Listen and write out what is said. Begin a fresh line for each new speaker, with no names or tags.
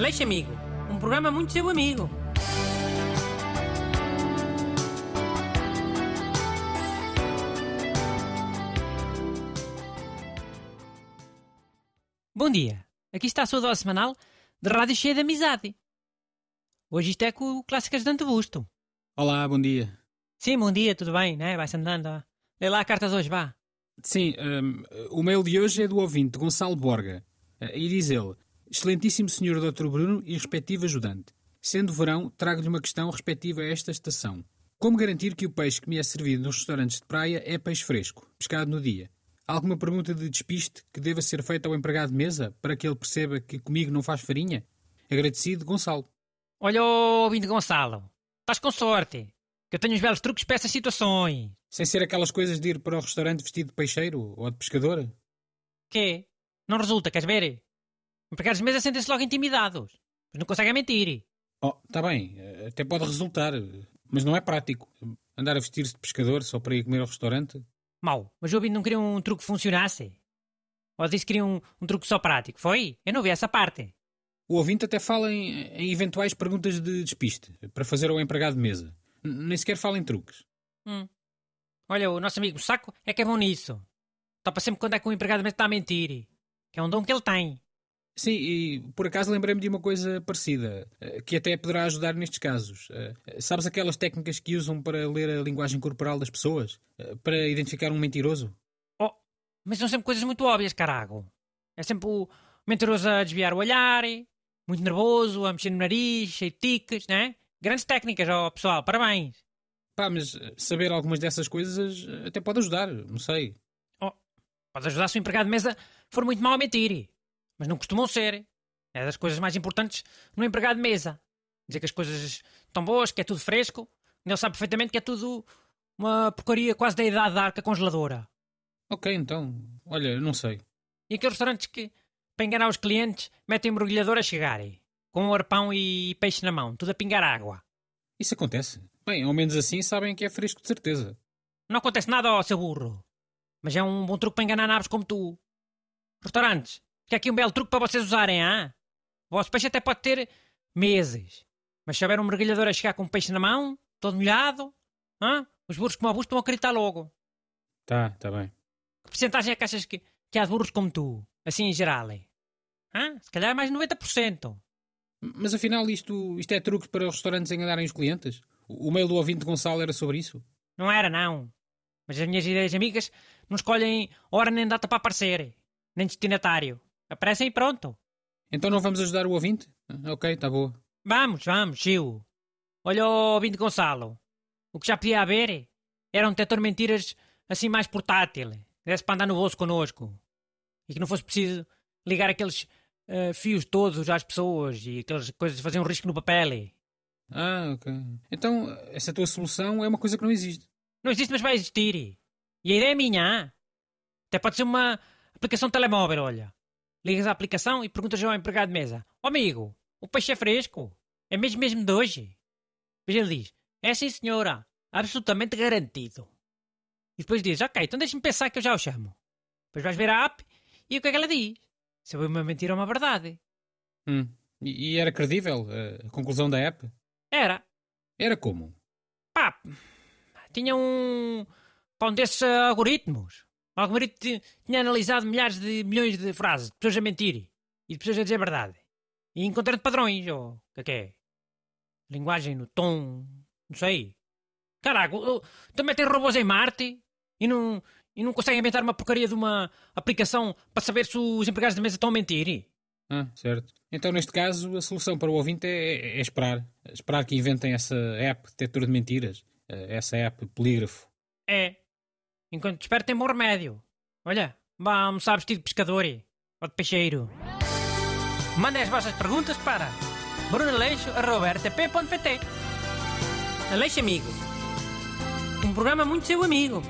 Aleixo Amigo, um programa muito seu amigo. Bom dia, aqui está a sua dose semanal de rádio cheia de amizade. Hoje isto é com o Clássicas de Antebusto.
Olá, bom dia.
Sim, bom dia, tudo bem, né? Vai-se andando. Lê lá a carta de hoje, vá.
Sim, hum, o mail de hoje é do ouvinte Gonçalo Borga. Eh, E diz ele: Excelentíssimo Senhor Dr. Bruno e respectivo ajudante. Sendo verão, trago-lhe uma questão respectiva a esta estação. Como garantir que o peixe que me é servido nos restaurantes de praia é peixe fresco, pescado no dia? Alguma pergunta de despiste que deva ser feita ao empregado de mesa para que ele perceba que comigo não faz farinha? Agradecido, Gonçalo.
Olha, ô, ouvinte Gonçalo, estás com sorte, que eu tenho uns belos truques para essas situações.
Sem ser aquelas coisas de ir para o restaurante vestido de peixeiro ou de pescador?
Quê? Não resulta, queres ver? Empregados de mesa sentem-se logo intimidados, mas não conseguem mentir.
Oh, está bem, eh, até pode resultar, mas não é prático. Andar a vestir-se de pescador só para ir comer ao restaurante?
Mau, mas o ouvinte não queria um truque que funcionasse? Ou disse que queria um, um truque só prático, foi? Eu não vi essa parte.
O ouvinte até fala em, em eventuais perguntas de despiste para fazer ao empregado de mesa. N- Nem sequer fala em truques.
Hum. Olha, o nosso amigo Saco é que é bom nisso. Topa sempre quando é que o empregado de mesa está a mentir. Que é um dom que ele tem.
Sim, e por acaso lembrei-me de uma coisa parecida, eh, que até poderá ajudar nestes casos. Eh, Sabes aquelas técnicas que usam para ler a linguagem corporal das pessoas? Eh, Para identificar um mentiroso?
Oh, mas são sempre coisas muito óbvias, carago. É sempre o mentiroso a desviar o olhar, muito nervoso, a mexer no nariz, cheio de tiques, né? Grandes técnicas, ó pessoal, parabéns.
Pá, mas saber algumas dessas coisas até pode ajudar, não sei.
Oh, pode ajudar se o empregado de mesa for muito mal a mentir. Mas não costumam ser. É das coisas mais importantes no empregado de mesa. Dizer que as coisas estão boas, que é tudo fresco. Ele sabe perfeitamente que é tudo uma porcaria quase da idade da arca congeladora.
Ok, então, olha, não sei.
E aqueles restaurantes que, para enganar os clientes, metem mergulhador a chegarem. Com um arpão e peixe na mão, tudo a pingar água.
Isso acontece. Bem, ao menos assim sabem que é fresco de certeza.
Não acontece nada ao seu burro. Mas é um bom truque para enganar naves como tu. Restaurantes, que aqui um belo truque para vocês usarem, ah? O vosso peixe até pode ter meses. Mas se houver um mergulhador a chegar com um peixe na mão, todo molhado, ah? os burros como burros estão a acreditar logo.
Tá, tá bem.
Que porcentagem é que achas que, que há de burros como tu? Assim em geral, é? Ah? Se calhar mais de 90%.
Mas afinal, isto, isto é truque para os restaurantes enganarem os clientes? O o mail do ouvinte Gonçalo era sobre isso?
Não era, não. Mas as minhas ideias amigas não escolhem hora nem data para aparecer. Nem destinatário. Aparecem e pronto.
Então não vamos ajudar o ouvinte? Ah, Ok, tá boa.
Vamos, vamos, Gil. Olha o ouvinte Gonçalo. O que já podia haver era um detector de mentiras assim mais portátil. Desse para andar no bolso connosco. E que não fosse preciso ligar aqueles eh, fios todos às pessoas e aquelas coisas de fazer um risco no papel.
Ah, ok. Então, essa tua solução é uma coisa que não existe.
Não existe, mas vai existir. E a ideia é minha. Até pode ser uma aplicação de telemóvel, olha. Ligas à aplicação e perguntas ao empregado de mesa. Ó amigo, o peixe é fresco? É mesmo mesmo de hoje? Depois ele diz, é sim senhora, absolutamente garantido. E depois diz, ok, então deixa-me pensar que eu já o chamo. Depois vais ver a app e o que é que ela diz? Se é uma mentira ou uma verdade.
Hum. E, e era credível a conclusão da app?
Era.
Era como?
Pá, tinha um. Pá, um desses algoritmos. O algoritmo ti- tinha analisado milhares de milhões de frases, de pessoas a mentir e de pessoas a dizer a verdade. E encontrando padrões, ou o que é que é? Linguagem no tom, não sei. Caraca, também tem robôs em Marte e não, e não conseguem inventar uma porcaria de uma aplicação para saber se os empregados de mesa estão a mentir.
Ah, certo. Então, neste caso, a solução para o ouvinte é, é esperar. Esperar que inventem essa app detector de mentiras. Eh, Essa app polígrafo.
É. Enquanto te espero tem bom remédio. Olha, vá almoçar vestido de pescador ou de peixeiro. Mandem as vossas perguntas para brunaleixo.rtp.pt Aleixo Amigo. Um programa muito seu amigo.